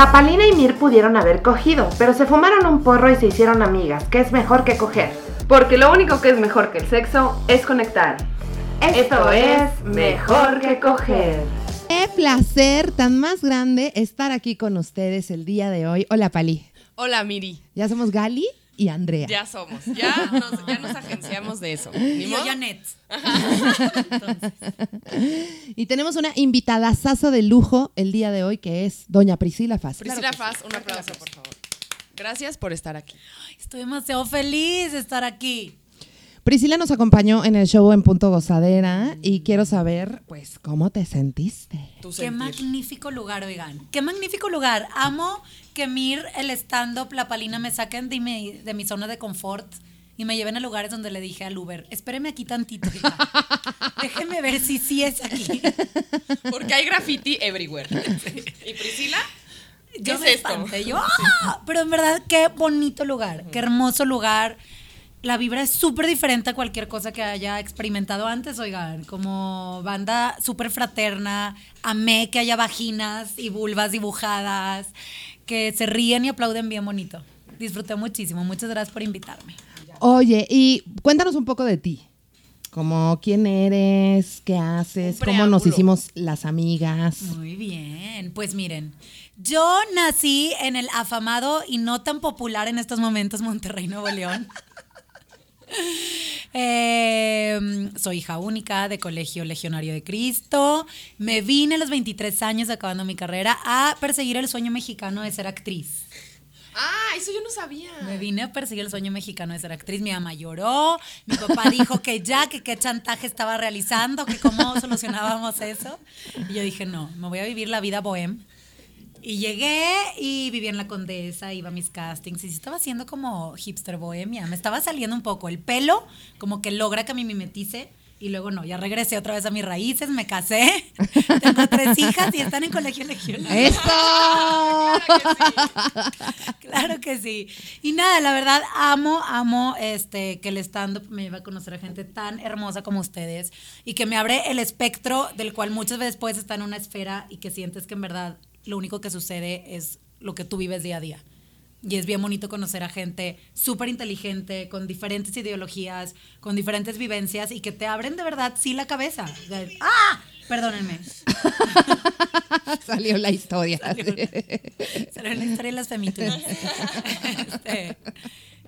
La Palina y Mir pudieron haber cogido, pero se fumaron un porro y se hicieron amigas, que es mejor que coger. Porque lo único que es mejor que el sexo es conectar. Esto es mejor que coger. Qué placer tan más grande estar aquí con ustedes el día de hoy. Hola, Pali. Hola, Miri. Ya somos Gali y Andrea. Ya somos. Ya nos, ya nos agenciamos de eso. Ni yo, Janet. Y tenemos una invitada de lujo el día de hoy que es doña Priscila Faz. Priscila Faz, un aplauso, por favor. Gracias por estar aquí. Estoy demasiado feliz de estar aquí. Priscila nos acompañó en el show en Punto Gozadera y quiero saber, pues, ¿cómo te sentiste? Qué sentir. magnífico lugar, oigan. Qué magnífico lugar. Amo que Mir, el stand-up, la palina me saquen de mi, de mi zona de confort y me lleven a lugares donde le dije al Uber, espéreme aquí tantito. Déjeme ver si sí es aquí. Porque hay graffiti everywhere. ¿Y Priscila? ¿Qué Yo es me esto? espanté, yo, ¡ah! Pero en verdad, qué bonito lugar, qué hermoso lugar. La vibra es súper diferente a cualquier cosa que haya experimentado antes, oigan. Como banda súper fraterna. Amé que haya vaginas y vulvas dibujadas, que se ríen y aplauden bien bonito. Disfruté muchísimo. Muchas gracias por invitarme. Oye, y cuéntanos un poco de ti. Como quién eres, qué haces, cómo nos hicimos las amigas. Muy bien, pues miren, yo nací en el afamado y no tan popular en estos momentos Monterrey, Nuevo León. Eh, soy hija única de Colegio Legionario de Cristo. Me vine a los 23 años, acabando mi carrera, a perseguir el sueño mexicano de ser actriz. Ah, eso yo no sabía. Me vine a perseguir el sueño mexicano de ser actriz. Mi mamá lloró. Mi papá dijo que ya, que qué chantaje estaba realizando, que cómo solucionábamos eso. Y yo dije, no, me voy a vivir la vida bohem. Y llegué y viví en la Condesa, iba a mis castings y sí estaba haciendo como hipster bohemia. Me estaba saliendo un poco el pelo, como que logra que me mimetice. Y luego no, ya regresé otra vez a mis raíces, me casé, tengo tres hijas y están en colegio legionario. ¡Eso! Claro que sí. Y nada, la verdad, amo, amo este, que el stand-up me lleva a conocer a gente tan hermosa como ustedes y que me abre el espectro del cual muchas veces puedes estar en una esfera y que sientes que en verdad lo único que sucede es lo que tú vives día a día. Y es bien bonito conocer a gente súper inteligente, con diferentes ideologías, con diferentes vivencias y que te abren de verdad sí la cabeza. ¡Ah! Perdónenme. Salió la historia. Será la historia de las femituras. Este,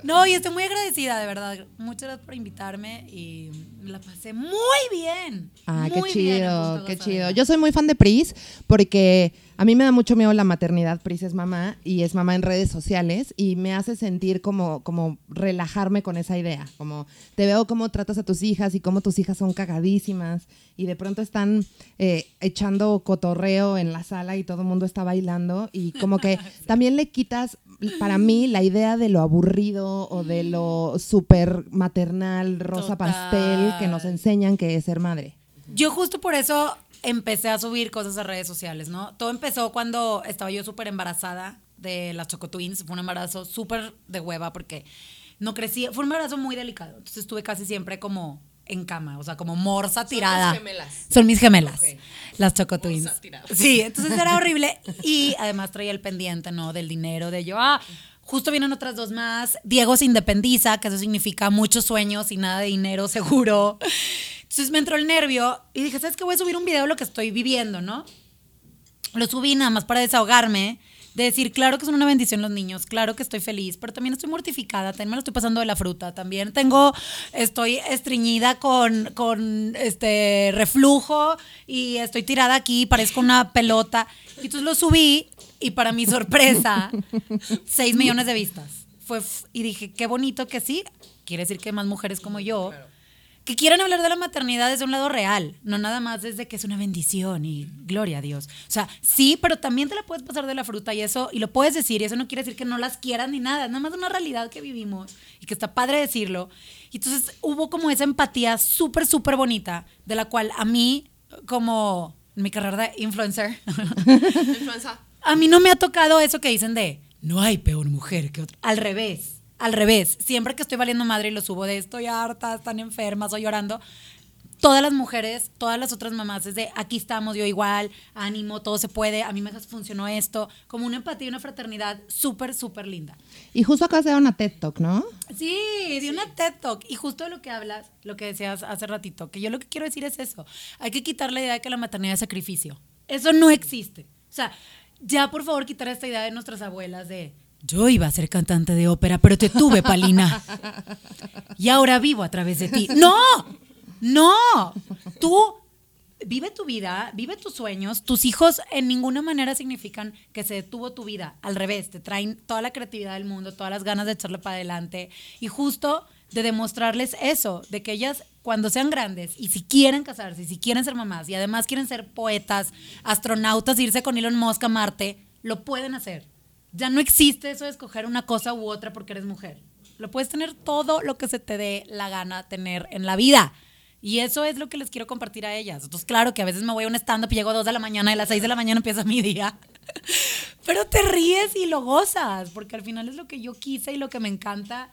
no, y estoy muy agradecida, de verdad. Muchas gracias por invitarme y la pasé muy bien. Ah, qué bien chido, qué chido. Yo soy muy fan de Pris porque a mí me da mucho miedo la maternidad. Pris es mamá y es mamá en redes sociales y me hace sentir como, como relajarme con esa idea. Como te veo cómo tratas a tus hijas y cómo tus hijas son cagadísimas y de pronto están eh, echando cotorreo en la sala y todo el mundo está bailando y como que también le quitas para mí la idea de lo aburrido o de lo súper maternal, rosa Total. pastel que nos enseñan que es ser madre. Yo justo por eso empecé a subir cosas a redes sociales, ¿no? Todo empezó cuando estaba yo súper embarazada de las Choco Twins. Fue un embarazo súper de hueva porque no crecí. Fue un embarazo muy delicado. Entonces estuve casi siempre como en cama, o sea, como morsa tirada. tus gemelas. Son mis gemelas, las Choco Twins. tiradas. Sí, entonces era horrible. Y además traía el pendiente, ¿no? Del dinero, de yo, ah, justo vienen otras dos más. Diego se independiza, que eso significa muchos sueños y nada de dinero seguro. Entonces me entró el nervio y dije, ¿sabes qué? Voy a subir un video de lo que estoy viviendo, ¿no? Lo subí nada más para desahogarme, de decir, claro que son una bendición los niños, claro que estoy feliz, pero también estoy mortificada, también me lo estoy pasando de la fruta, también tengo, estoy estreñida con, con este reflujo y estoy tirada aquí, parezco una pelota. Y entonces lo subí y para mi sorpresa, 6 millones de vistas. Fue, y dije, qué bonito que sí, quiere decir que más mujeres como yo que quieran hablar de la maternidad desde un lado real, no nada más desde que es una bendición y gloria a Dios. O sea, sí, pero también te la puedes pasar de la fruta y eso, y lo puedes decir, y eso no quiere decir que no las quieras ni nada, es nada más una realidad que vivimos y que está padre decirlo. Y entonces hubo como esa empatía súper, súper bonita, de la cual a mí, como en mi carrera de influencer, a mí no me ha tocado eso que dicen de no hay peor mujer que otra. Al revés, al revés. Siempre que estoy valiendo madre y lo subo de estoy harta, están enfermas o llorando, todas las mujeres, todas las otras mamás, es de aquí estamos, yo igual, ánimo, todo se puede, a mí me funcionó esto, como una empatía y una fraternidad súper, súper linda. Y justo acá se da una TED Talk, ¿no? Sí, de una TED Talk. Y justo de lo que hablas, lo que decías hace ratito, que yo lo que quiero decir es eso. Hay que quitar la idea de que la maternidad es sacrificio. Eso no existe. O sea, ya por favor quitar esta idea de nuestras abuelas de yo iba a ser cantante de ópera, pero te tuve, Palina. Y ahora vivo a través de ti. ¡No! ¡No! Tú vive tu vida, vive tus sueños. Tus hijos en ninguna manera significan que se detuvo tu vida. Al revés, te traen toda la creatividad del mundo, todas las ganas de echarle para adelante. Y justo de demostrarles eso, de que ellas cuando sean grandes y si quieren casarse, y si quieren ser mamás y además quieren ser poetas, astronautas, irse con Elon Musk a Marte, lo pueden hacer. Ya no existe eso de escoger una cosa u otra porque eres mujer. Lo puedes tener todo lo que se te dé la gana tener en la vida. Y eso es lo que les quiero compartir a ellas. Entonces, claro que a veces me voy a un stand-up y llego a 2 de la mañana y a las 6 de la mañana empieza mi día. Pero te ríes y lo gozas, porque al final es lo que yo quise y lo que me encanta.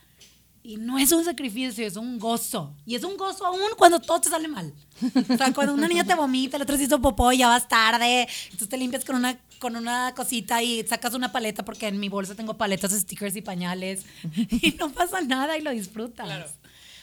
Y no es un sacrificio, es un gozo. Y es un gozo aún cuando todo te sale mal. O sea, cuando una niña te vomita, el otro se hizo popó ya vas tarde. Entonces te limpias con una, con una cosita y sacas una paleta porque en mi bolsa tengo paletas, stickers y pañales. Y no pasa nada y lo disfrutas. Claro.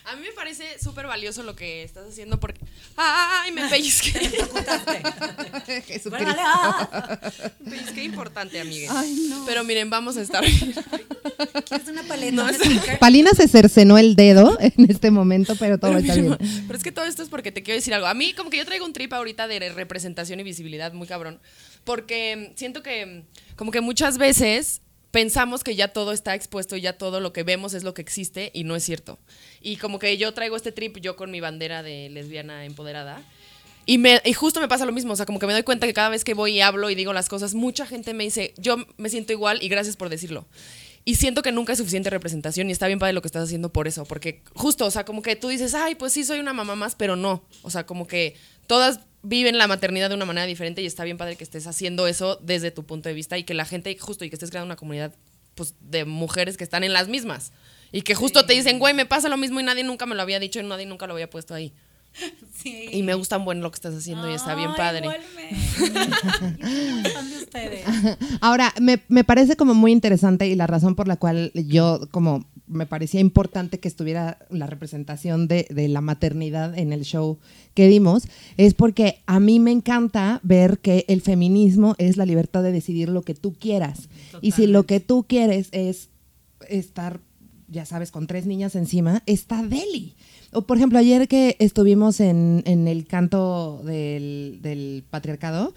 A mí me parece súper valioso lo que estás haciendo porque. ¡Ay! Me pellizqué. Jesucristo. Bueno, dale, ah. Me pellizqué importante, amigue. Ay, no. Pero miren, vamos a estar. ¿Quieres una paleta? No, es-? Palina se cercenó el dedo en este momento, pero todo está bien. Pero es que todo esto es porque te quiero decir algo. A mí, como que yo traigo un trip ahorita de representación y visibilidad muy cabrón. Porque siento que, como que muchas veces pensamos que ya todo está expuesto y ya todo lo que vemos es lo que existe y no es cierto. Y como que yo traigo este trip yo con mi bandera de lesbiana empoderada. Y, me, y justo me pasa lo mismo, o sea, como que me doy cuenta que cada vez que voy y hablo y digo las cosas, mucha gente me dice, yo me siento igual y gracias por decirlo. Y siento que nunca es suficiente representación y está bien padre lo que estás haciendo por eso, porque justo, o sea, como que tú dices, ay, pues sí, soy una mamá más, pero no. O sea, como que todas viven la maternidad de una manera diferente y está bien padre que estés haciendo eso desde tu punto de vista y que la gente, justo, y que estés creando una comunidad pues, de mujeres que están en las mismas. Y que justo te dicen, güey, me pasa lo mismo y nadie nunca me lo había dicho y nadie nunca lo había puesto ahí. Sí. Y me gusta bueno lo que estás haciendo y está bien padre. de ustedes. Ahora, me, me parece como muy interesante y la razón por la cual yo como me parecía importante que estuviera la representación de, de la maternidad en el show que dimos, es porque a mí me encanta ver que el feminismo es la libertad de decidir lo que tú quieras. Y si lo que tú quieres es estar, ya sabes, con tres niñas encima, está deli. Por ejemplo, ayer que estuvimos en, en el canto del, del patriarcado,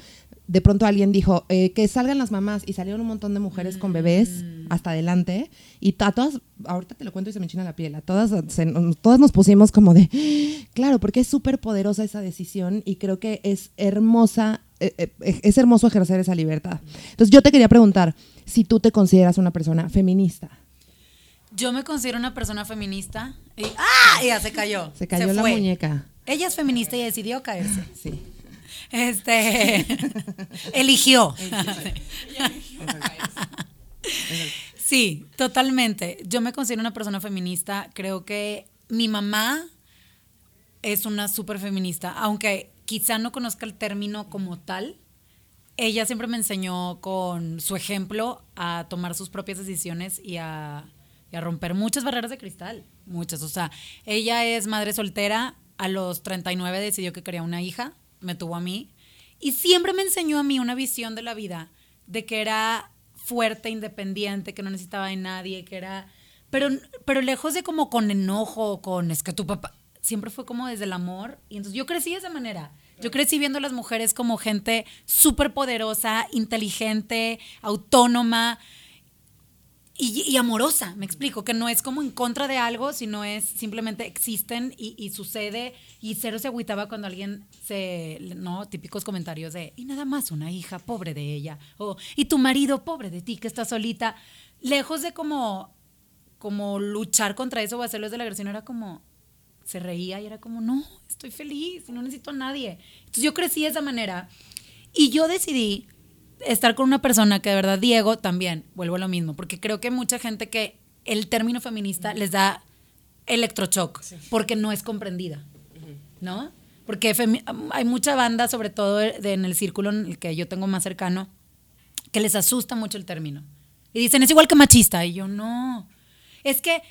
de pronto alguien dijo eh, que salgan las mamás y salieron un montón de mujeres con bebés hasta adelante y a todas, ahorita te lo cuento y se me enchina la piel, a todas, se- todas nos pusimos como de, claro, porque es súper poderosa esa decisión y creo que es hermosa, eh, eh, es hermoso ejercer esa libertad. Entonces yo te quería preguntar si tú te consideras una persona feminista. Yo me considero una persona feminista. Y, ¡Ah! Ya se cayó. Se cayó la fue. muñeca. Ella es feminista y decidió caerse. Sí. Este. eligió. sí, totalmente. Yo me considero una persona feminista. Creo que mi mamá es una súper feminista, aunque quizá no conozca el término como tal. Ella siempre me enseñó con su ejemplo a tomar sus propias decisiones y a, y a romper muchas barreras de cristal. Muchas. O sea, ella es madre soltera. A los 39 decidió que quería una hija. Me tuvo a mí. Y siempre me enseñó a mí una visión de la vida de que era fuerte, independiente, que no necesitaba de nadie, que era... Pero, pero lejos de como con enojo, con es que tu papá... Siempre fue como desde el amor. Y entonces yo crecí de esa manera. Yo crecí viendo a las mujeres como gente súper poderosa, inteligente, autónoma y, y amorosa, me explico, que no es como en contra de algo, sino es simplemente existen y, y sucede y cero se agüitaba cuando alguien se, no, típicos comentarios de, y nada más una hija, pobre de ella, o, y tu marido, pobre de ti, que está solita, lejos de como, como luchar contra eso o hacerlo desde la agresión, era como, se reía y era como, no, estoy feliz no necesito a nadie. Entonces yo crecí de esa manera y yo decidí estar con una persona que de verdad, Diego, también, vuelvo a lo mismo, porque creo que mucha gente que el término feminista les da electrochoc, porque no es comprendida, ¿no? Porque hay mucha banda, sobre todo de- en el círculo en el que yo tengo más cercano, que les asusta mucho el término. Y dicen, es igual que machista. Y yo, no. Es que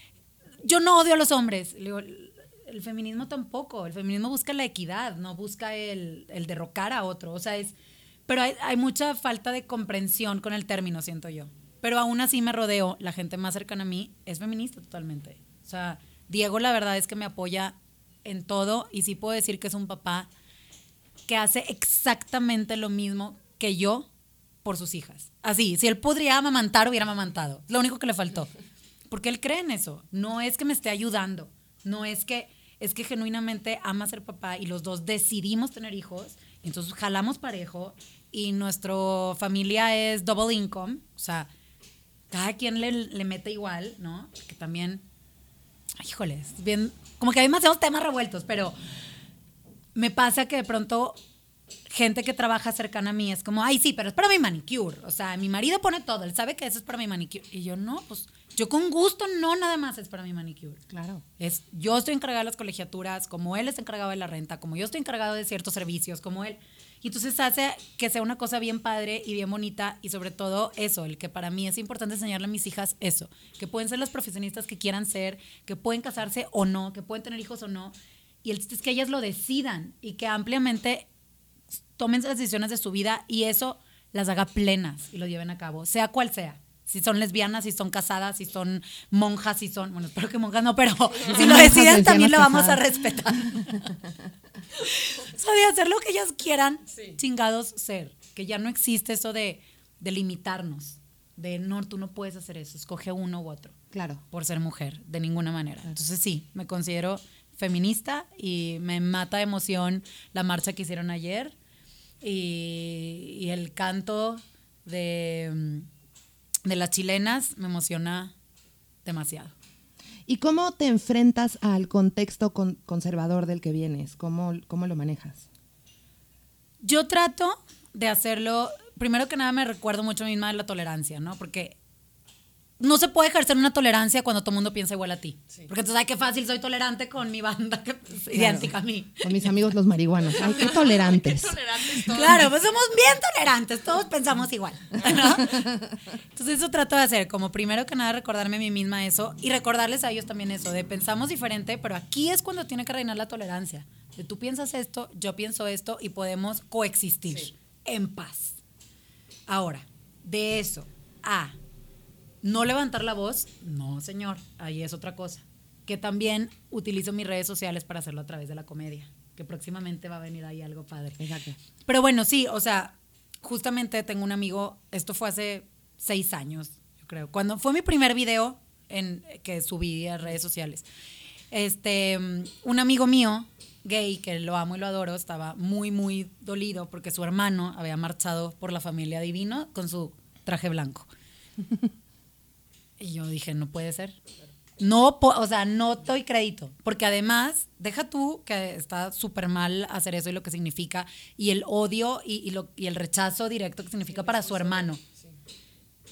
yo no odio a los hombres. Le digo, el, el feminismo tampoco. El feminismo busca la equidad, no busca el, el derrocar a otro. O sea, es. Pero hay, mucha falta de comprensión con el término, siento yo. Pero aún así me rodeo, la gente más cercana a mí es feminista totalmente. O sea, Diego la verdad es que me apoya en todo y sí puedo decir que es un papá que hace exactamente lo mismo que yo por sus hijas. Así, si él podría amamantar, hubiera amamantado. Lo único que le faltó. Porque él cree en eso. No es que me esté ayudando. No es que, es que genuinamente ama ser papá y los dos decidimos tener hijos. Entonces jalamos parejo y nuestra familia es double income. O sea, cada quien le, le mete igual, ¿no? Que también, híjole, es bien, como que hay demasiados temas revueltos, pero me pasa que de pronto gente que trabaja cercana a mí es como, ay, sí, pero es para mi manicure. O sea, mi marido pone todo, él sabe que eso es para mi manicure. Y yo, no, pues yo con gusto no nada más es para mi manicure. Claro. Es, yo estoy encargada de las colegiaturas, como él es encargado de la renta, como yo estoy encargado de ciertos servicios, como él. Y entonces hace que sea una cosa bien padre y bien bonita y sobre todo eso, el que para mí es importante enseñarle a mis hijas eso, que pueden ser las profesionistas que quieran ser, que pueden casarse o no, que pueden tener hijos o no. Y el chiste es que ellas lo decidan y que ampliamente tomen las decisiones de su vida y eso las haga plenas y lo lleven a cabo, sea cual sea. Si son lesbianas, si son casadas, si son monjas, si son, bueno, espero que monjas no, pero si lo deciden también lo vamos a respetar. o sea, de hacer lo que ellas quieran, chingados ser. Que ya no existe eso de, de limitarnos. De no, tú no puedes hacer eso, escoge uno u otro Claro. por ser mujer, de ninguna manera. Entonces sí, me considero feminista y me mata de emoción la marcha que hicieron ayer y, y el canto de, de las chilenas me emociona demasiado. ¿Y cómo te enfrentas al contexto con- conservador del que vienes? ¿Cómo, ¿Cómo lo manejas? Yo trato de hacerlo, primero que nada me recuerdo mucho a mí misma de la tolerancia, ¿no? Porque no se puede ejercer una tolerancia cuando todo el mundo piensa igual a ti. Porque entonces, ay, qué fácil, soy tolerante con mi banda que es idéntica a mí. Con mis amigos los marihuanos. Ay, qué tolerantes. Claro, pues somos bien tolerantes, todos pensamos igual. ¿no? Entonces eso trato de hacer, como primero que nada recordarme a mí misma eso y recordarles a ellos también eso, de pensamos diferente, pero aquí es cuando tiene que reinar la tolerancia. De tú piensas esto, yo pienso esto y podemos coexistir en paz. Ahora, de eso a no levantar la voz, no señor, ahí es otra cosa. Que también utilizo mis redes sociales para hacerlo a través de la comedia, que próximamente va a venir ahí algo padre. Exacto. Pero bueno, sí, o sea, justamente tengo un amigo, esto fue hace seis años, yo creo, cuando fue mi primer video en, que subí a redes sociales. Este, mm, un amigo mío, gay, que lo amo y lo adoro, estaba muy, muy dolido porque su hermano había marchado por la familia divino con su traje blanco. Y yo dije, no puede ser. No, o sea, no doy crédito, porque además, deja tú que está súper mal hacer eso y lo que significa, y el odio y, y lo, y el rechazo directo que significa para su hermano.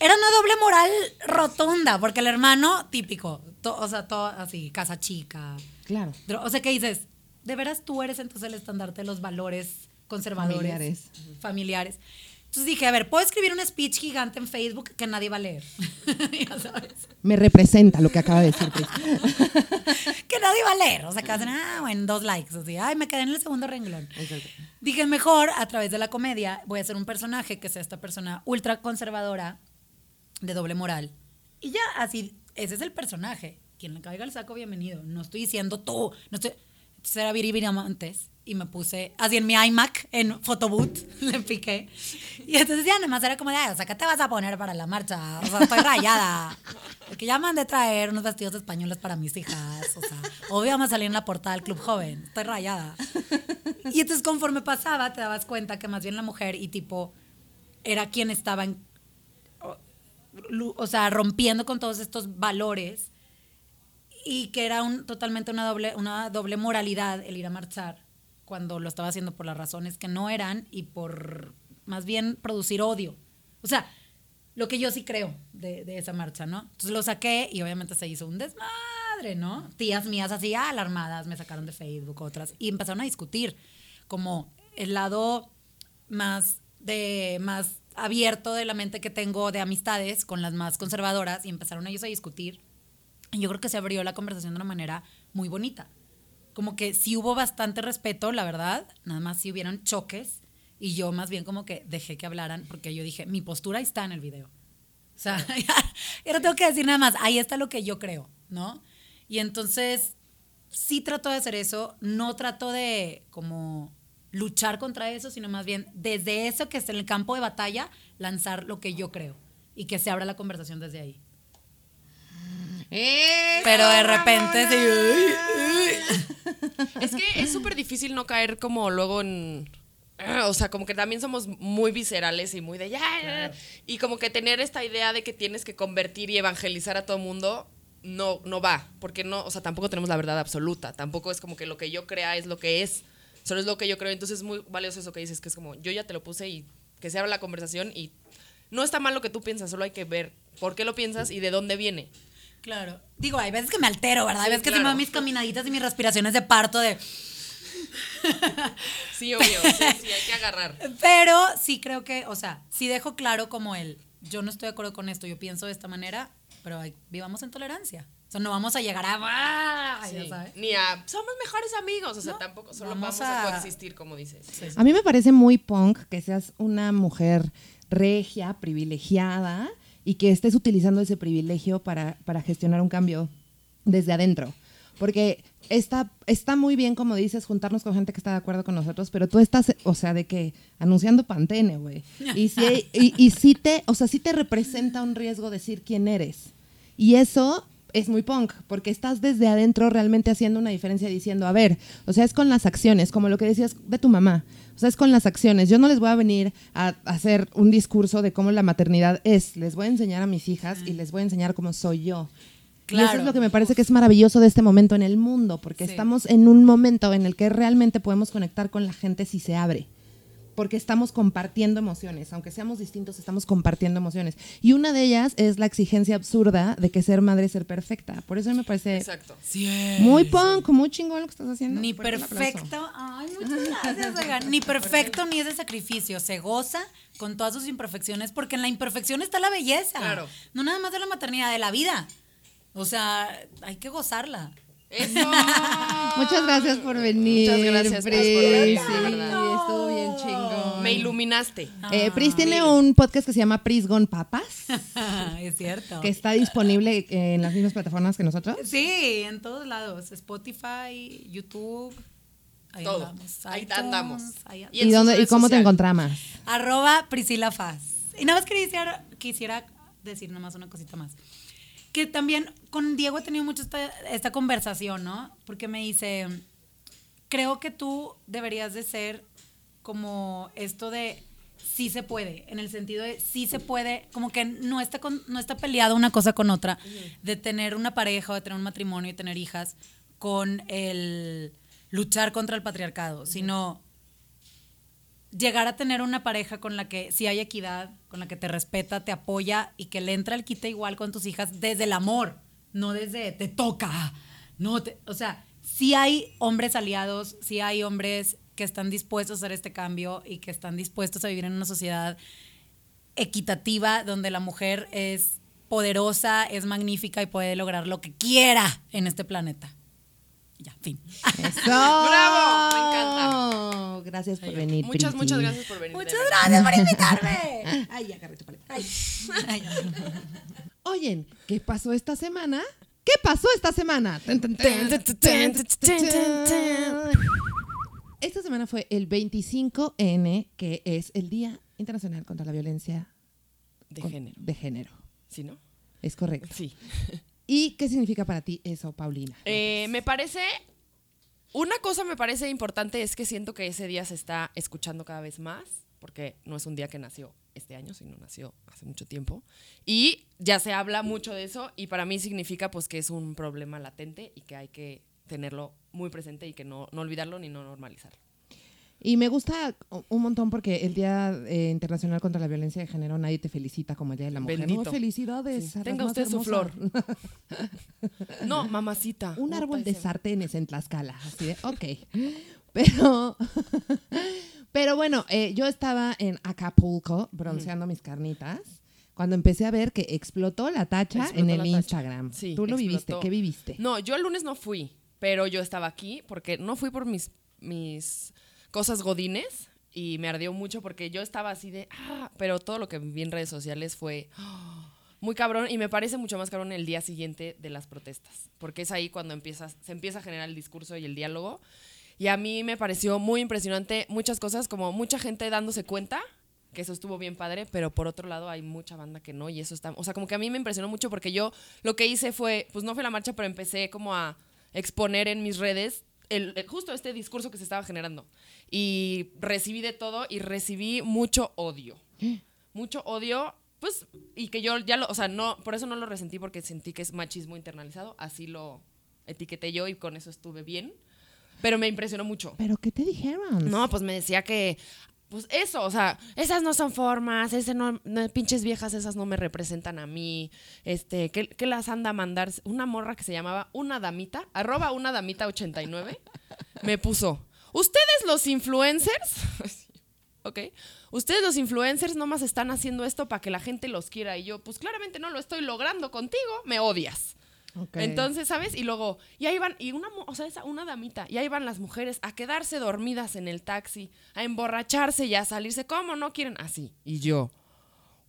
Era una doble moral rotunda, porque el hermano, típico, to- o sea, todo así, casa chica. Claro. O sea, ¿qué dices? ¿De veras tú eres entonces el estandarte de los valores conservadores? Familiares. Familiares. Entonces dije, a ver, puedo escribir un speech gigante en Facebook que nadie va a leer. ya sabes. Me representa lo que acaba de decir que nadie va a leer. O sea, que hacen, ah, bueno, dos likes. Así, ay, me quedé en el segundo renglón. Dije, mejor, a través de la comedia, voy a hacer un personaje que sea esta persona ultra conservadora, de doble moral. Y ya, así, ese es el personaje. Quien le caiga el saco, bienvenido. No estoy diciendo tú. No estoy... Era Viri Viramontes y me puse así en mi iMac, en Photobooth, le piqué. Y entonces ya nada más era como de, "Ay, o sea, ¿qué te vas a poner para la marcha? O sea, estoy rayada. Porque ya mandé traer unos vestidos españoles para mis hijas. O sea, obvio vamos a salir en la portada del Club Joven. Estoy rayada. Y entonces conforme pasaba, te dabas cuenta que más bien la mujer y tipo era quien estaba en, o, o sea, rompiendo con todos estos valores y que era un, totalmente una doble, una doble moralidad el ir a marchar cuando lo estaba haciendo por las razones que no eran y por más bien producir odio. O sea, lo que yo sí creo de, de esa marcha, ¿no? Entonces lo saqué y obviamente se hizo un desmadre, ¿no? Tías mías así alarmadas me sacaron de Facebook, otras, y empezaron a discutir. como el lado más de más abierto de la mente que tengo de amistades con las más conservadoras y empezaron ellos a discutir. Y yo creo que se abrió la conversación de una manera muy bonita. Como que sí hubo bastante respeto, la verdad, nada más sí hubieron choques y yo más bien como que dejé que hablaran porque yo dije, mi postura está en el video. O sea, ya, ya no tengo que decir nada más, ahí está lo que yo creo, ¿no? Y entonces sí trato de hacer eso, no trato de como luchar contra eso, sino más bien desde eso que está en el campo de batalla, lanzar lo que yo creo y que se abra la conversación desde ahí. Pero de repente sí. Es que es súper difícil no caer como luego en... O sea, como que también somos muy viscerales y muy de ya. ya", Y como que tener esta idea de que tienes que convertir y evangelizar a todo mundo no, no va. Porque no, o sea, tampoco tenemos la verdad absoluta. Tampoco es como que lo que yo crea es lo que es. Solo es lo que yo creo. Entonces es muy valioso eso que dices, que es como yo ya te lo puse y que se abra la conversación y no está mal lo que tú piensas, solo hay que ver por qué lo piensas y de dónde viene. Claro. Digo, hay veces que me altero, ¿verdad? Hay Sí, veces que se me mis caminaditas y mis respiraciones de parto de... Sí, obvio. sí, sí, hay que agarrar. Pero sí creo que, o sea, sí dejo claro como el, yo no estoy de acuerdo con esto, yo pienso de esta manera, pero hay- vivamos en tolerancia. O sea, no vamos a llegar a... Ya Sí. sabes. Ni a somos mejores amigos, o sea, No, tampoco, solo vamos vamos, a, a- coexistir, como dices. A mí me parece muy punk que seas una mujer regia, privilegiada y que estés utilizando ese privilegio para, para gestionar un cambio desde adentro. Porque está, está muy bien, como dices, juntarnos con gente que está de acuerdo con nosotros, pero tú estás, o sea, de que anunciando Pantene, güey. Y, sí, y, sí te, o sea, sí te representa un riesgo decir quién eres. Y eso es muy punk, porque estás desde adentro realmente haciendo una diferencia diciendo, a ver, o sea, es con las acciones, como lo que decías de tu mamá. O sea, es con las acciones. Yo no les voy a venir a, hacer un discurso de cómo la maternidad es. Les voy a enseñar a mis hijas y les voy a enseñar cómo soy yo. Y eso Claro. es lo que me parece que es maravilloso de este momento en el mundo, porque Sí. estamos en un momento en el que realmente podemos conectar con la gente si se abre. Porque estamos compartiendo emociones, aunque seamos distintos, estamos compartiendo emociones. Y una de ellas es la exigencia absurda de que ser madre es ser perfecta. Por eso me parece Exacto. muy punk, muy chingón lo que estás haciendo. Ni perfecto, ay, muchas gracias, oigan. Ni perfecto ni es de sacrificio. Se goza con todas sus imperfecciones, porque en la imperfección está la belleza. Claro. No nada más de la maternidad, de la vida. O sea, hay que gozarla. Eso. Muchas gracias por venir. Muchas gracias, Pris, Pris. por venir, Sí, estuvo bien chingón. Me iluminaste. Eh, Pris tiene un podcast que se llama Pris Gone Papas, es cierto. que está disponible en las mismas plataformas que nosotros. Sí, en todos lados. Spotify, YouTube. Ahí Todo. andamos. Ahí iTunes, andamos. ahí. Y en ¿Y, sus dónde, ¿Y cómo te encontramos? Arroba Priscila Faz. Y nada más quisiera, quisiera decir nada más una cosita más. Que también con Diego he tenido mucho esta, esta conversación, ¿no? Porque me dice, creo que tú deberías de ser como esto de sí se puede, en el sentido de sí se puede, como que no está, con- no está peleada una cosa con otra, de tener una pareja o de tener un matrimonio y tener hijas con el luchar contra el patriarcado, sino llegar a tener una pareja con la que sí hay equidad, con la que te respeta, te apoya y que le entra el quite igual con tus hijas desde el amor, no desde te toca. No te- o sea, sí hay hombres aliados, sí hay hombres que están dispuestos a hacer este cambio y que están dispuestos a vivir en una sociedad equitativa donde la mujer es poderosa, es magnífica y puede lograr lo que quiera en este planeta. Ya, fin. ¡Eso! ¡Bravo! Me encanta. Gracias por venir, Muchas, Priti. muchas gracias por venir. Muchas gracias por invitarme. Ay, agarré tu paleta. Ay, ay, Oyen, ¿qué pasó esta semana? ¿Qué pasó esta semana? Esta semana fue el 25N, que es el Día Internacional contra la Violencia De con- género. de género. ¿Sí, no? Es correcto. Sí. ¿Y qué significa para ti eso, Paulina? Eh, me parece. Una cosa me parece importante es que siento que ese día se está escuchando cada vez más, porque no es un día que nació este año, sino nació hace mucho tiempo. Y ya se habla mucho de eso, y para mí significa pues que es un problema latente y que hay que tenerlo muy presente y que no, no olvidarlo ni no normalizarlo. Y me gusta un montón porque el Día eh, Internacional contra la Violencia de Género nadie te felicita como el Día de la Mujer. Bendito. No, felicidades. Sí. Tenga usted su flor. No, mamacita. Un árbol de sartenes en Tlaxcala. Así de, ok. Pero, pero bueno, eh, yo estaba en Acapulco bronceando mis carnitas cuando empecé a ver que explotó la tacha Explotó en el tacha. Instagram. Sí, Tú lo viviste. ¿qué viviste? No, yo el lunes no fui, pero yo estaba aquí porque no fui por mis, mis cosas godines y me ardió mucho porque yo estaba así de, ah, pero todo lo que vi en redes sociales fue ah, muy cabrón y me parece mucho más cabrón el día siguiente de las protestas, porque es ahí cuando empiezas, se empieza a generar el discurso y el diálogo. Y a mí me pareció muy impresionante muchas cosas, como mucha gente dándose cuenta que eso estuvo bien padre, pero por otro lado hay mucha banda que no y eso está, o sea, como que a mí me impresionó mucho porque yo lo que hice fue, pues no fue la marcha, pero empecé como a exponer en mis redes el, el- justo este discurso que se estaba generando y recibí de todo y recibí mucho odio, mucho odio, pues y que yo ya lo, o sea, no, por eso no lo resentí porque sentí que es machismo internalizado, así lo etiqueté yo y con eso estuve bien, pero me impresionó mucho. ¿Pero qué te dijeron? No, pues me decía que, pues eso, o sea, esas no son formas, ese no, pinches viejas, esas no me representan a mí, este, ¿qué, qué las anda a mandar? Una morra que se llamaba Una Damita, arroba Una Damita 89, me puso, ustedes los influencers, ok, ustedes los influencers nomás están haciendo esto para que la gente los quiera y yo, pues claramente no lo estoy logrando contigo, me odias. Entonces, ¿sabes? Y luego, y ahí van, y una, o sea, esa- una damita, y ahí van las mujeres a quedarse dormidas en el taxi, a emborracharse y a salirse. ¿Cómo no quieren? Así. Y yo,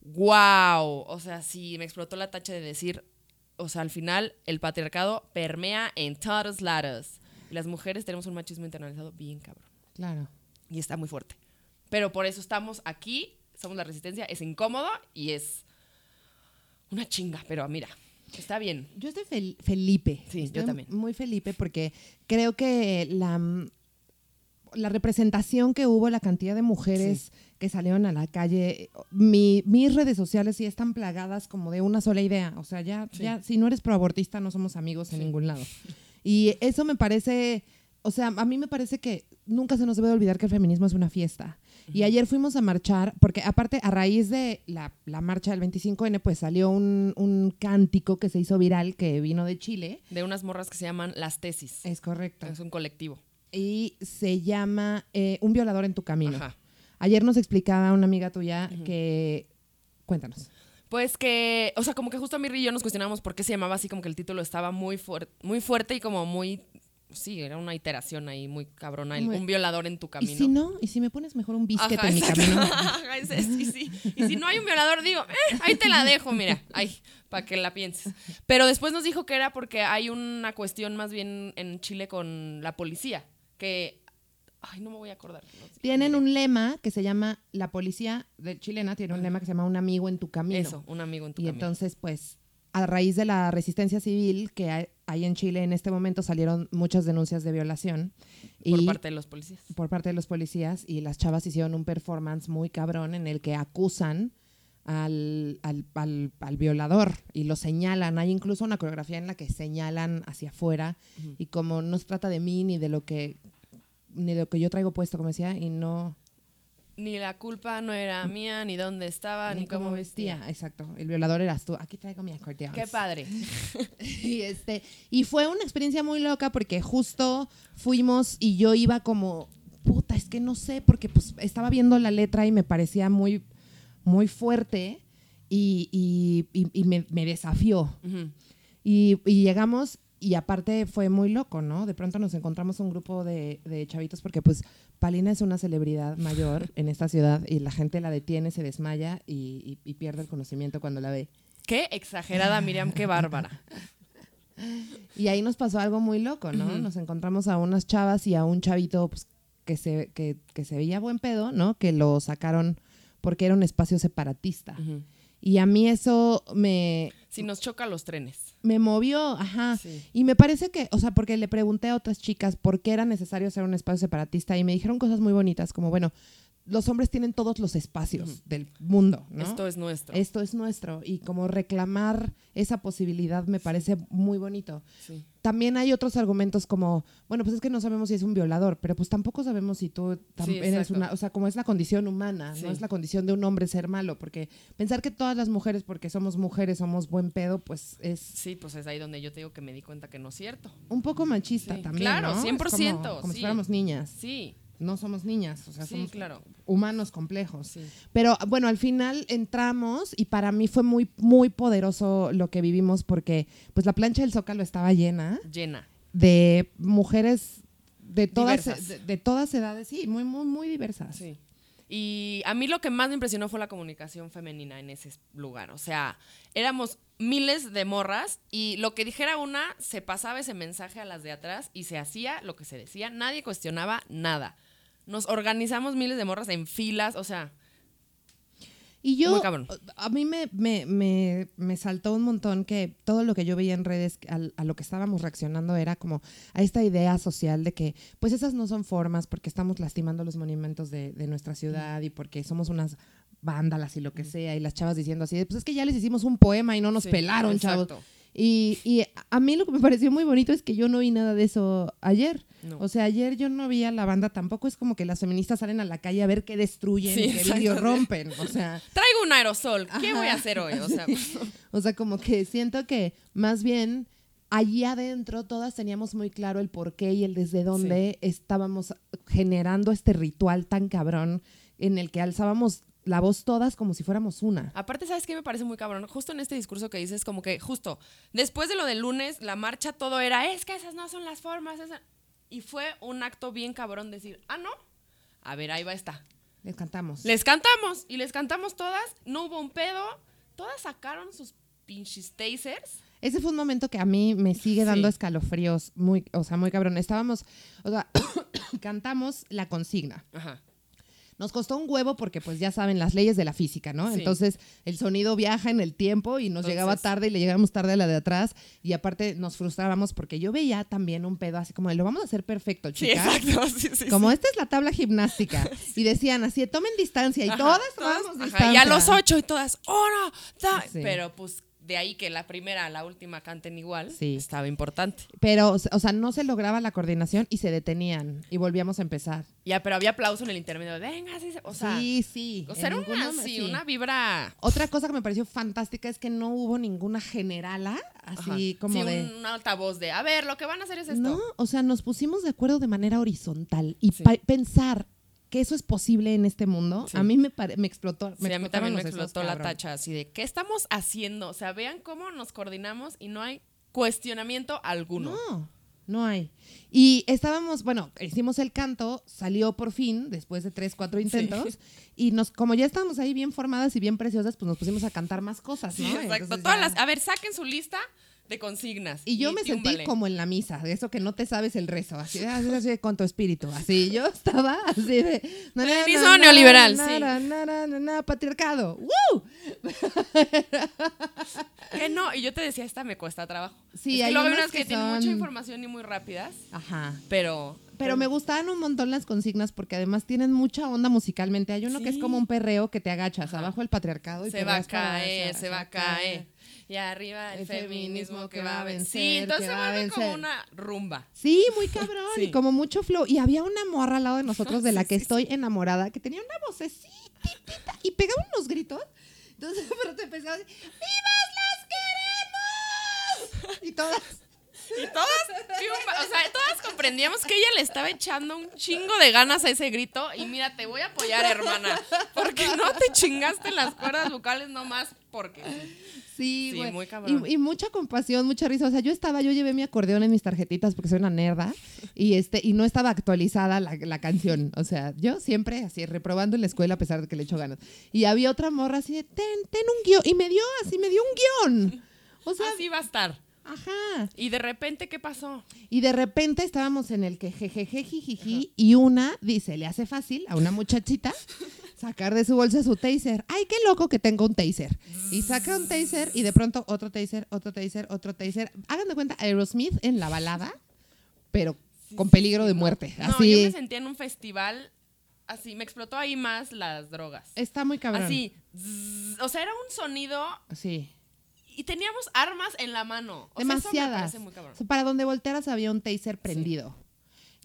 wow. O sea, sí, me explotó la tacha de decir, o sea, al final el patriarcado permea en todos lados. Y las mujeres tenemos un machismo internalizado bien cabrón. Claro. Y está muy fuerte. Pero por eso estamos aquí, somos la resistencia, es incómodo y es una chinga, pero mira, está bien. Yo estoy fel- Felipe. Sí, yo también. Muy Felipe porque creo que la, la representación que hubo, la cantidad de mujeres que salieron a la calle, mi- mis redes sociales sí están plagadas como de una sola idea. O sea, ya, Sí. ya si no eres proabortista no somos amigos en Sí. ningún lado. Y eso me parece, o sea, a mí me parece que nunca se nos debe olvidar que el feminismo es una fiesta. Y ayer fuimos a marchar, porque aparte a raíz de la, la marcha del 25N, pues salió un, un cántico que se hizo viral que vino de Chile. De unas morras que se llaman Las Tesis. Es correcto. Es un colectivo. Y se llama eh, Un violador en tu camino. Ajá. Ayer nos explicaba una amiga tuya que... Cuéntanos. Pues que, o sea, como que justo a Mirri y yo nos cuestionamos por qué se llamaba así, como que el título estaba muy, fuer- muy fuerte y como muy, sí, era una iteración ahí muy cabrona, Muy- un violador en tu camino. ¿Y si no? ¿Y si me pones mejor un biscuit Ajá, en mi camino? Ajá, es- es- y, si, y si no hay un violador, digo, "Eh, ahí te la dejo, mira, ahí, para que la pienses. Pero después nos dijo que era porque hay una cuestión más bien en Chile con la policía, que, ay, no me voy a acordar. no sé. Tienen un lema que se llama, la policía de chilena tiene un lema que se llama un amigo en tu camino. Eso, un amigo en tu Y camino. entonces, pues, a raíz de la resistencia civil que hay, en Chile en este momento salieron muchas denuncias de violación. por y parte de los policías. por parte de los policías y las chavas hicieron un performance muy cabrón en el que acusan al, al, al- al violador y lo señalan. Hay incluso una coreografía en la que señalan hacia afuera y como no se trata de mí ni de lo que ni de lo que yo traigo puesto, como decía, y no Ni la culpa no era mía, ni dónde estaba, ni, cómo vestía. Exacto, el violador eras tú. Aquí traigo mi acordeón. Qué padre. y este y fue una experiencia muy loca porque justo fuimos y yo iba como puta es que no sé porque pues estaba viendo la letra y me parecía muy muy fuerte y, y- y- y me, me desafió y, y llegamos y aparte fue muy loco no de pronto nos encontramos un grupo de, de chavitos porque pues Palina es una celebridad mayor en esta ciudad y la gente la detiene se desmaya y- y- y pierde el conocimiento cuando la ve Qué exagerada, Miriam, qué bárbara. Y ahí nos pasó algo muy loco, ¿no? Nos encontramos a unas chavas y a un chavito pues, que, se, que, que se veía buen pedo, ¿no? Que lo sacaron porque era un espacio separatista. Y a mí eso me, Si nos choca los trenes. Me movió, ajá. Sí. Y me parece que, o sea, porque le pregunté a otras chicas por qué era necesario hacer un espacio separatista y me dijeron cosas muy bonitas, como, bueno, los hombres tienen todos los espacios del mundo, ¿no? Esto es nuestro. Esto es nuestro. Y como reclamar esa posibilidad me parece muy bonito. Sí. También hay otros argumentos como, bueno, pues es que no sabemos si es un violador, pero pues tampoco sabemos si tú Sí, eres una, o sea, como es la condición humana, no es la condición de un hombre ser malo, porque pensar que todas las mujeres, porque somos mujeres, somos buen pedo, pues es Sí, pues es ahí donde yo te digo que me di cuenta que no es cierto. un poco machista también, claro, ¿no? Es 100%, como, como si fuéramos niñas. Sí, No somos niñas, o sea, sí, somos claro. humanos complejos. Sí. Pero bueno, al final entramos y para mí fue muy, muy poderoso lo que vivimos porque pues la plancha del Zócalo estaba llena Llena. de mujeres de todas, de, de todas edades, sí, muy, muy, muy diversas. Sí. Y a mí lo que más me impresionó fue la comunicación femenina en ese lugar. O sea, éramos miles de morras y lo que dijera una se pasaba ese mensaje a las de atrás y se hacía lo que se decía. Nadie cuestionaba nada. Nos organizamos miles de morras en filas, o sea, Y yo, a mí me, me, me, me saltó un montón que todo lo que yo veía en redes, a, lo que estábamos reaccionando era como a esta idea social de que pues esas no son formas porque estamos lastimando los monumentos de, de nuestra ciudad y porque somos unas vándalas y lo que sea, y las chavas diciendo así, pues es que ya les hicimos un poema y no nos Sí, pelaron, chavos. Y, y a mí lo que me pareció muy bonito es que yo no vi nada de eso ayer. No. O sea, ayer yo no vi a la banda, tampoco es como que las feministas salen a la calle a ver qué destruyen Sí, qué vidrio rompen. O sea, traigo un aerosol, ¿qué Ajá. voy a hacer hoy? O sea, o sea, como que siento que más bien allí adentro todas teníamos muy claro el por qué y el desde dónde estábamos generando este ritual tan cabrón en el que alzábamos la voz todas como si fuéramos una. Aparte, ¿sabes qué me parece muy cabrón? Justo en este discurso que dices, como que justo después de lo del lunes, la marcha todo era, es que esas no son las formas. esa-". Y fue un acto bien cabrón decir, ah, no. A ver, ahí va esta. Les cantamos. Les cantamos y les cantamos todas, no hubo un pedo, todas sacaron sus pinches tasers. Ese fue un momento que a mí me sigue dando Sí. escalofríos, muy, o sea, muy cabrón. Estábamos, o sea, cantamos la consigna. Ajá. Nos costó un huevo porque, pues, ya saben, las leyes de la física, ¿no? Sí. Entonces, el sonido viaja en el tiempo y nos Entonces- llegaba tarde y le llegamos tarde a la de atrás. Y aparte nos frustrábamos porque yo veía también un pedo así como, de, lo vamos a hacer perfecto, Sí, chicas. exacto. Sí, sí, Como esta es la tabla gimnástica. Y decían así, tomen distancia. Y Ajá, todas tomamos distancia. Y a los ocho y todas, ¡oh, no! Sí. Pero pues de ahí que la primera a la última canten igual, Sí. estaba importante. Pero, o sea, no se lograba la coordinación y se detenían. Y volvíamos a empezar. Ya, pero había aplauso en el intermedio. Venga, sí, se-". o sea, sí, sí. o sea, era una, ninguno- sí, una vibra. Otra cosa que me pareció fantástica es que no hubo ninguna generala, así Ajá. como Sí, de... un, un altavoz de, a ver, lo que van a hacer es esto. No, o sea, nos pusimos de acuerdo de manera horizontal y pensar que eso es posible en este mundo, Sí. a mí me, me explotó. Sí, a mí también me explotó la tacha así de, ¿qué estamos haciendo? O sea, vean cómo nos coordinamos y no hay cuestionamiento alguno. No, no hay. Y estábamos, bueno, hicimos el canto, salió por fin, después de tres, cuatro intentos, y nos, como ya estábamos ahí bien formadas y bien preciosas, pues nos pusimos a cantar más cosas, Sí, ¿no? exacto. Entonces Todas ya- las, a ver, saquen su lista de consignas. Y yo me sentí como en la misa, de eso que no te sabes el rezo, así, de, así, así, con tu espíritu, así. Yo estaba así de. na, neoliberal, sí. patriarcado. ¡Woo! Que no, y yo te decía, esta me cuesta trabajo. Sí, es que hay luego unas unas que, que tienen mucha información y muy rápidas, Ajá. pero... Pero me gustaban un montón las consignas porque además tienen mucha onda musicalmente. Hay uno que es como un perreo que te agachas Ajá. abajo el patriarcado y se va a caer, se va a caer. Y arriba el, El feminismo que va a vencer. Sí, entonces vuelve como una rumba. Sí, muy cabrón Sí. y como mucho flow. Y había una morra al lado de nosotros de la que estoy enamorada que tenía una vocecita y pegaba unos gritos. Entonces, pero te empezaba a decir, ¡Vivas las queremos! Y todas. Y todas, triunfa- o sea, todas comprendíamos que ella le estaba echando un chingo de ganas a ese grito. Y mira, te voy a apoyar, hermana. Porque no te chingaste las cuerdas vocales nomás porque. Sí, Sí, güey. muy cabrón. Y, y mucha compasión, mucha risa. O sea, yo estaba, yo llevé mi acordeón en mis tarjetitas porque soy una nerda y este y no estaba actualizada la, la canción. O sea, yo siempre así reprobando en la escuela a pesar de que le echo ganas. Y había otra morra así de, ten, ten un guion. Y me dio así, me dio un guion. O sea, Así va a estar. ajá. Y de repente, ¿qué pasó? Y de repente estábamos en el que jejeje jijiji y una dice, le hace fácil a una muchachita sacar de su bolsa su taser. Ay, qué loco que tengo un taser. Y saca un taser y de pronto otro taser, otro taser, otro taser. Hagan de cuenta Aerosmith en la balada, pero con peligro de muerte. No, Así. yo me sentía en un festival así, me explotó ahí más las drogas. Está muy cabrón. Así, zzz, o sea, era un sonido Sí. y teníamos armas en la mano. O sea, eso me Demasiadas. parece muy cabrón. Sea, para donde voltearas había un taser prendido.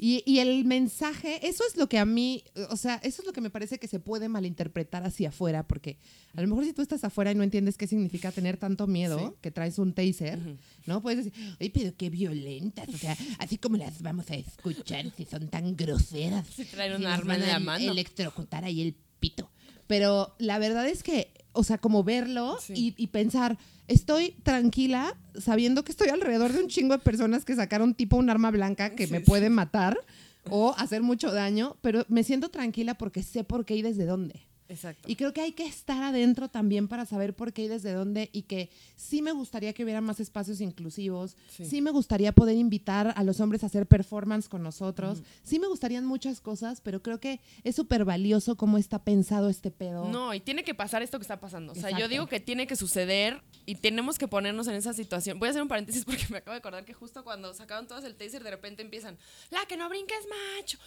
Y, y el mensaje, eso es lo que a mí, o sea, eso es lo que me parece que se puede malinterpretar hacia afuera, porque a lo mejor si tú estás afuera y no entiendes qué significa tener tanto miedo, Sí. que traes un taser, ¿no? Puedes decir, ay, pero qué violentas, o sea, así como las vamos a escuchar si son tan groseras. Si traen un Si arma en la mano. electrocutar ahí el pito. Pero la verdad es que, o sea, como verlo Sí. y, y pensar, estoy tranquila sabiendo que estoy alrededor de un chingo de personas que sacaron tipo un arma blanca que Sí, me sí. puede matar o hacer mucho daño, pero me siento tranquila porque sé por qué y desde dónde. Exacto. Y creo que hay que estar adentro también para saber por qué y desde dónde y que sí me gustaría que hubiera más espacios inclusivos, sí, Sí. me gustaría poder invitar a los hombres a hacer performance con nosotros, sí me gustarían muchas cosas, pero creo que es súper valioso cómo está pensado este pedo. No, y tiene que pasar esto que está pasando. O sea, yo digo que tiene que suceder y tenemos que ponernos en esa situación. Voy a hacer un paréntesis porque me acabo de acordar que justo cuando sacaban todos el taser, de repente empiezan, la que no brinques, macho.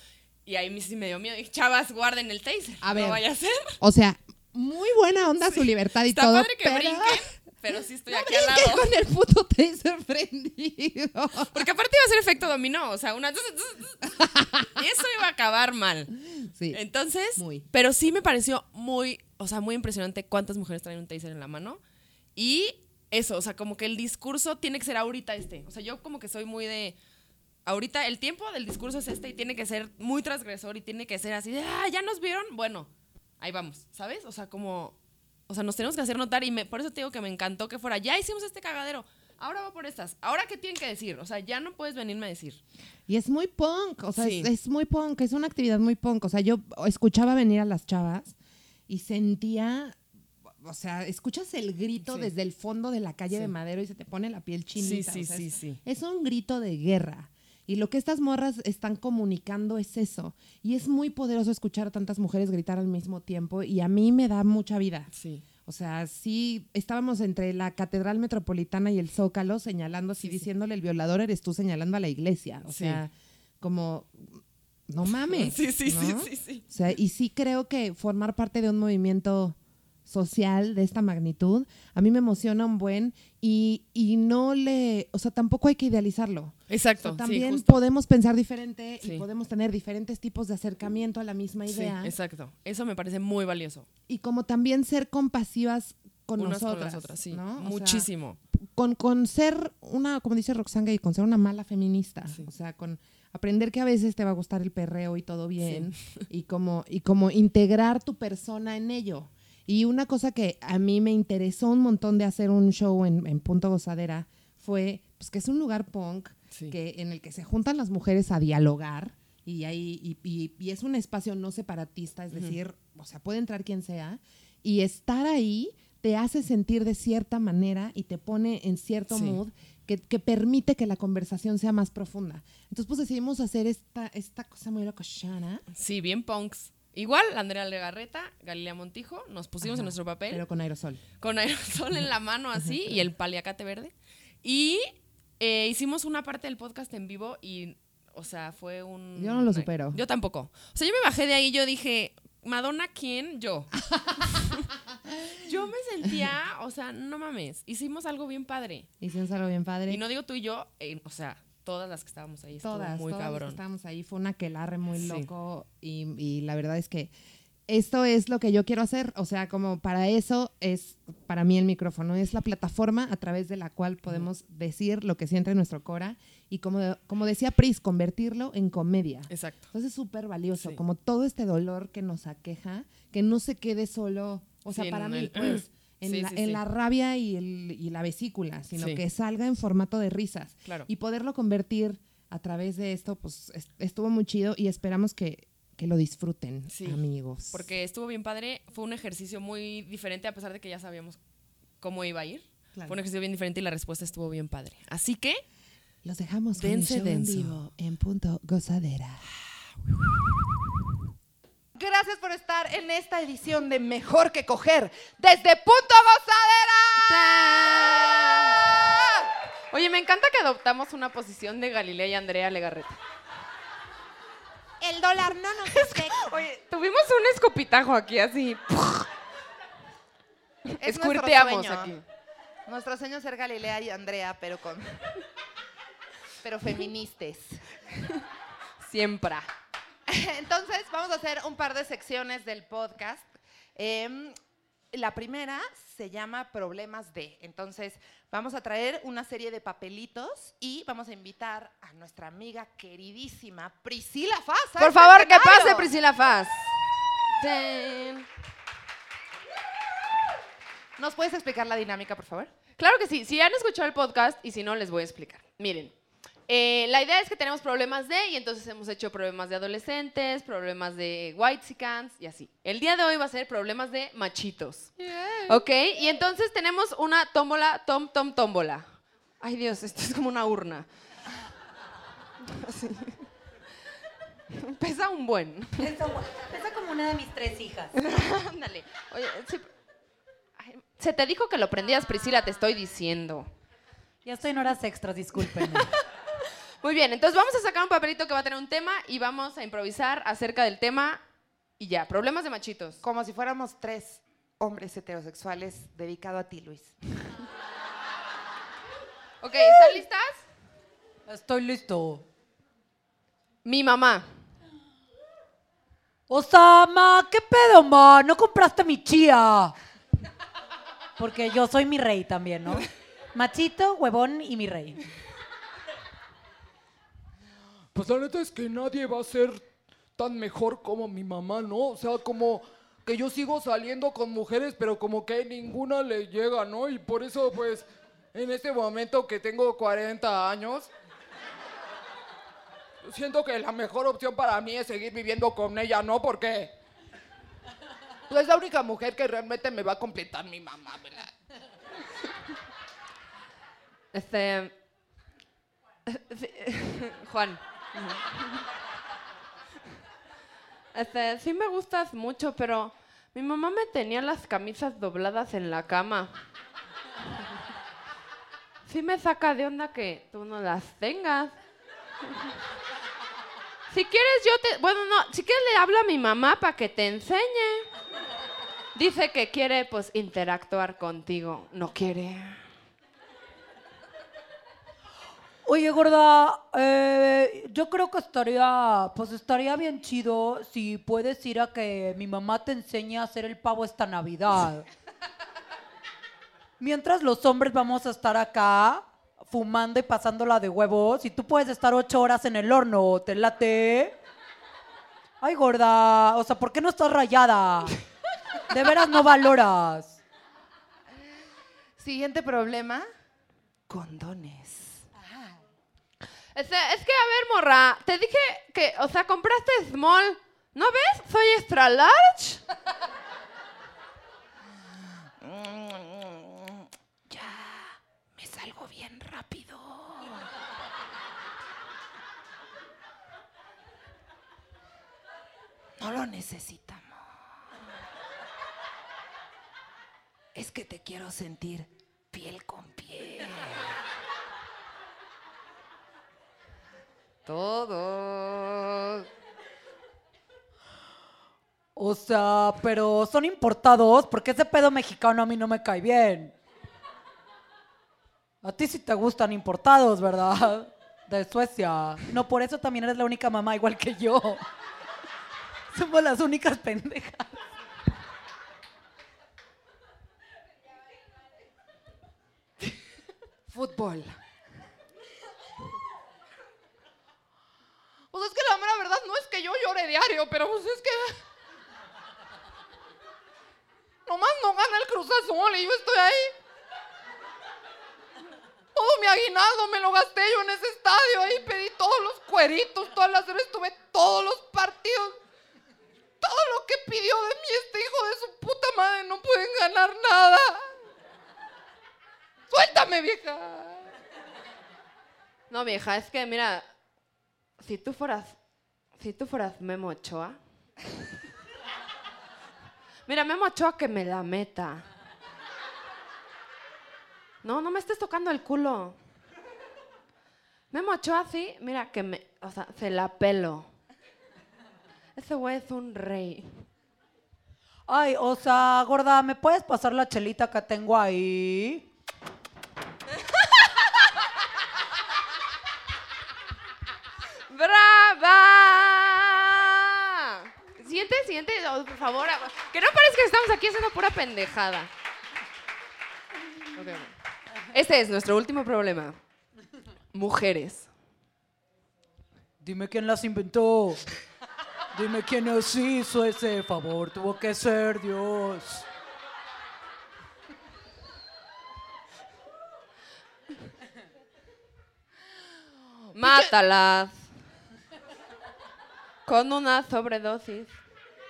Y ahí sí me dio miedo. Y chavas, guarden el taser. A ver. No vaya a ser. O sea, muy buena onda su libertad y Está todo, padre que pero brinquen, pero sí estoy no aquí al lado. con el puto taser prendido. Porque aparte iba a ser efecto dominó. O sea, una. Eso iba a acabar mal. Sí. Entonces, Muy. pero sí me pareció muy, o sea, muy impresionante cuántas mujeres traen un taser en la mano. Y eso, o sea, como que el discurso tiene que ser ahorita este. O sea, yo como que soy muy de, ahorita el tiempo del discurso es este y tiene que ser muy transgresor y tiene que ser así de, ah, ya nos vieron, bueno, ahí vamos, ¿sabes? O sea, como, o sea, nos tenemos que hacer notar y me, por eso te digo que me encantó que fuera, ya hicimos este cagadero. Ahora va por estas. Ahora qué tienen que decir? O sea, ya no puedes venirme a decir. Y es muy punk, o sea, Sí. es, es muy punk, es una actividad muy punk. O sea, yo escuchaba venir a las chavas y sentía, o sea, escuchas el grito Sí. desde el fondo de la calle Sí. de Madero y se te pone la piel chinita. Sí, sí, o sea, sí, es, sí. es un grito de guerra. Y lo que estas morras están comunicando es eso. Y es muy poderoso escuchar a tantas mujeres gritar al mismo tiempo y a mí me da mucha vida. Sí. O sea, sí, estábamos entre la Catedral Metropolitana y el Zócalo señalando así, diciéndole el violador eres tú señalando a la iglesia. O Sí. sea, como, no mames. Sí, sí, sí, sí, sí. O sea, y sí creo que formar parte de un movimiento social de esta magnitud, a mí me emociona un buen y, y no le, o sea, tampoco hay que idealizarlo. O Exacto. sea, también sí, podemos pensar diferente Sí. y podemos tener diferentes tipos de acercamiento a la misma idea. Sí, exacto. Eso me parece muy valioso. y como también ser compasivas con Unas nosotras. con las otras, sí. ¿no? O sea, Muchísimo. con, con ser una, como dice Roxanga, y con ser una mala feminista. O sea, con aprender que a veces te va a gustar el perreo y todo bien. Y como, y como integrar tu persona en ello. Y una cosa que a mí me interesó un montón de hacer un show en, en Punto Gozadera fue pues, que es un lugar punk Sí. que, en el que se juntan las mujeres a dialogar. Y, ahí, y, y- y es un espacio no separatista, es decir, o sea, puede entrar quien sea. Y estar ahí te hace sentir de cierta manera y te pone en cierto Sí. mood que, que permite que la conversación sea más profunda. Entonces, pues decidimos hacer esta, esta cosa muy locochana, Sí, bien punks. Igual, Andrea Legarreta, Galilea Montijo, nos pusimos Ajá, en nuestro papel pero con aerosol. con aerosol en la mano así y el paliacate verde. Y eh, hicimos una parte del podcast en vivo y, o sea, fue un... Yo no lo supero. Yo tampoco. O sea, yo me bajé de ahí y yo dije, Madonna, ¿quién? Yo. yo me sentía, o sea, no mames, hicimos algo bien padre. Hicimos algo bien padre. Y no digo tú y yo, eh, o sea, todas las que estábamos ahí, todas, muy todas las que cabrón. estábamos ahí. Fue una quelarre muy Sí. loco y, y la verdad es que esto es lo que yo quiero hacer. O sea, como para eso es para mí el micrófono. Es la plataforma a través de la cual podemos decir lo que siente nuestro cora y como, como decía Pris, convertirlo en comedia. Exacto. Entonces es súper valioso, Sí. como todo este dolor que nos aqueja, que no se quede solo, o sea, Sí, para mí, el- pues, en, Sí, la, sí, en sí. la rabia y, el- y la vesícula, sino que salga en formato de risas. Claro. Y poderlo convertir a través de esto, pues es- estuvo muy chido y esperamos que, que lo disfruten, amigos. Porque estuvo bien padre, fue un ejercicio muy diferente a pesar de que ya sabíamos cómo iba a ir. Claro. Fue un ejercicio bien diferente y la respuesta estuvo bien padre. Así que, los dejamos con en denso. vivo en punto gozadera. Gracias por estar en esta edición de Mejor que Coger desde Punto Gozadera. Oye, me encanta que adoptamos una posición de Galilea y Andrea Legarreta. El dólar no nos afecta. Oye, tuvimos un escopitajo aquí así. Es nuestro sueño. aquí. Nuestro sueño es ser Galilea y Andrea, pero con. pero feministas. Siempre. Entonces, vamos a hacer un par de secciones del podcast. Em, la primera se llama Problemas de. Entonces, vamos a traer una serie de papelitos y vamos a invitar a nuestra amiga queridísima Priscila Faz. Por favor, que pase Priscila Faz. Ten. ¿Nos puedes explicar la dinámica, por favor? Claro que sí. Si han escuchado el podcast y si no, les voy a explicar. Miren, eh, la idea es que tenemos problemas de, y entonces hemos hecho problemas de adolescentes, problemas de white y así. El día de hoy va a ser problemas de machitos. ¿Ok? Y entonces tenemos una tómbola, tom, tom, tómbola. Ay Dios, esto es como una urna. Así. Pesa un buen. Pesa como una de mis tres hijas. Ándale. Oye, ay, se te dijo que lo prendías, Priscila, te estoy diciendo. Ya estoy en horas extras, discúlpenme. Muy bien, entonces vamos a sacar un papelito que va a tener un tema y vamos a improvisar acerca del tema y ya, problemas de machitos. Como si fuéramos tres hombres heterosexuales dedicado a ti, Luis. Ok, ¿están listas? Estoy listo. Mi mamá. O sea, ma, ¿qué pedo, ma? No compraste mi chía. Porque yo soy mi rey también, ¿no? Machito, huevón y mi rey. Pues la neta es que nadie va a ser tan mejor como mi mamá, ¿no? O sea, como que yo sigo saliendo con mujeres, pero como que ninguna le llega, ¿no? Y por eso, pues, en este momento que tengo 40 años, siento que la mejor opción para mí es seguir viviendo con ella, ¿no? Porque pues, es la única mujer que realmente me va a completar mi mamá, ¿verdad? Este. Juan. Este, sí me gustas mucho, pero mi mamá me tenía las camisas dobladas en la cama. Sí me saca de onda que tú no las tengas. Si quieres yo te... Bueno, no, si quieres le hablo a mi mamá para que te enseñe. Dice que quiere, pues, interactuar contigo. No quiere. Oye, gorda, eh, yo creo que estaría, pues estaría bien chido si puedes ir a que mi mamá te enseñe a hacer el pavo esta Navidad. Mientras los hombres vamos a estar acá fumando y pasándola de huevos y tú puedes estar ocho horas en el horno, ¿te late? Ay, gorda, o sea, ¿por qué no estás rayada? De veras no valoras. Siguiente problema. Condones. Es que, a ver, morra, te dije que, o sea, compraste small. ¿No ves? Soy extra large. Ya, me salgo bien rápido. No lo necesitamos. Es que te quiero sentir piel con piel. Todo. O sea, pero son importados porque ese pedo mexicano a mí no me cae bien. A ti sí te gustan importados, ¿verdad? De Suecia. No, por eso también eres la única mamá igual que yo. Somos las únicas pendejas. Fútbol. Pues es que la mera verdad no es que yo llore diario, pero pues es que. Nomás no gana el Cruz Azul y yo estoy ahí. Todo mi aguinaldo me lo gasté yo en ese estadio. Ahí pedí todos los cueritos, todas las horas estuve todos los partidos. Todo lo que pidió de mí este hijo de su puta madre no pueden ganar nada. Suéltame, vieja. No, vieja, es que, mira, si tú fueras, si tú fueras Memo Ochoa. Mira, Memo Ochoa que me la meta. No, no me estés tocando el culo. Memo Ochoa sí, mira que me, o sea, se la pelo. Ese güey es un rey. Ay, o sea, gorda, ¿me puedes pasar la chelita que tengo ahí? Siguiente, siguiente, oh, por favor. Que no parezca que estamos aquí haciendo pura pendejada. Ok, bueno. Este es nuestro último problema. Mujeres. Dime quién las inventó. Dime quién nos hizo ese favor. Tuvo que ser Dios. Mátalas. Con una sobredosis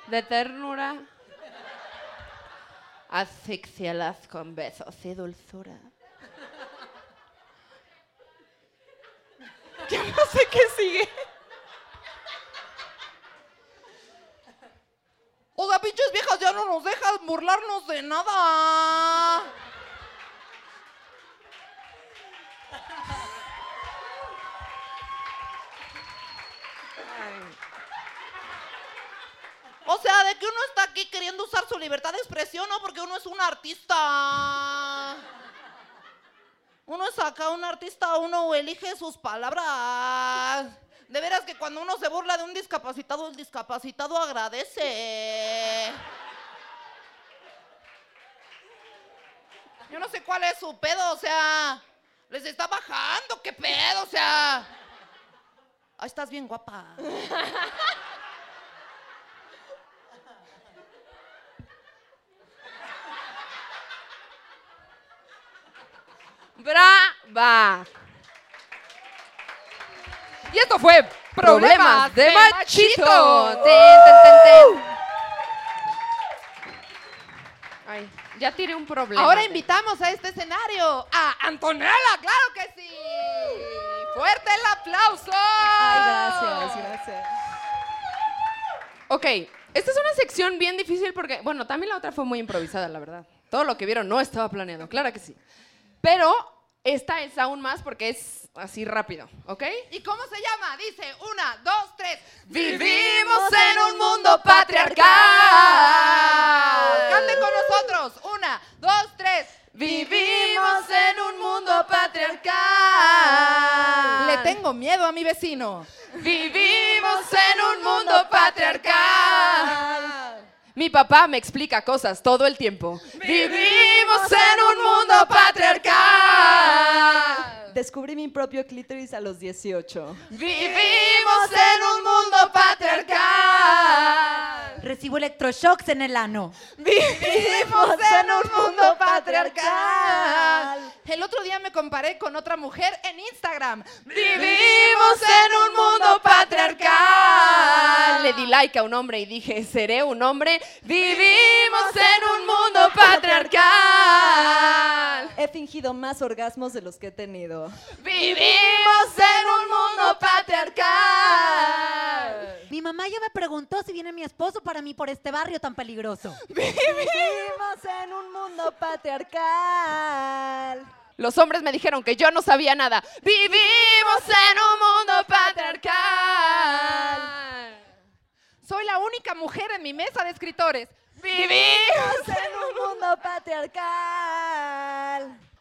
de ternura. Asfixialas con besos y dulzura. Yo no sé qué sigue. O sea, pinches viejas ya no nos dejan burlarnos de nada. O sea, que uno está aquí queriendo usar su libertad de expresión, ¿no? Porque uno es un artista. Uno es acá un artista, uno elige sus palabras. De veras que cuando uno se burla de un discapacitado, el discapacitado agradece. Yo no sé cuál es su pedo, o sea, les está bajando, qué pedo, o sea. Ay, estás bien guapa. ¡Brava! Y esto fue Problemas de machito. Ten, ten, ten, ten. Ay, ya tiré un problema. Ahora invitamos a este escenario a Antonella, claro que sí. Fuerte el aplauso. gracias. Ok, esta es una sección bien difícil porque, bueno, también la otra fue muy improvisada, la verdad. Todo lo que vieron no estaba planeado, claro que sí. Pero esta es aún más porque es así rápido, ¿ok? ¿Y cómo se llama? Dice una, dos, tres. Vivimos en un mundo patriarcal. Canten con nosotros. Una, dos, tres. Vivimos en un mundo patriarcal. Le tengo miedo a mi vecino. Vivimos en un mundo patriarcal. Mi papá me explica cosas todo el tiempo. Vivimos en un mundo patriarcal. Descubrí mi propio clítoris a los 18. Vivimos en un mundo patriarcal. Recibo electroshocks en el ano. Vivimos en un mundo patriarcal. El otro día me comparé con otra mujer en Instagram. Vivimos en un mundo patriarcal. Le di like a un hombre y dije, seré un hombre. Vivimos en un mundo patriarcal. He fingido más orgasmos de los que he tenido. Vivimos en un mundo patriarcal. Mamá ya me preguntó si viene mi esposo para mí por este barrio tan peligroso. Vivimos en un mundo patriarcal. Los hombres me dijeron que yo no sabía nada. Vivimos en un mundo patriarcal. Soy la única mujer en mi mesa de escritores. Vivimos. en un mundo patriarcal.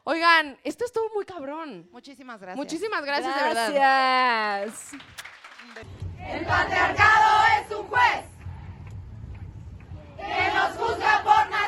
Oigan, esto estuvo muy cabrón. Muchísimas gracias. Muchísimas gracias, de verdad. Gracias. El patriarcado es un juez que nos juzga por nada.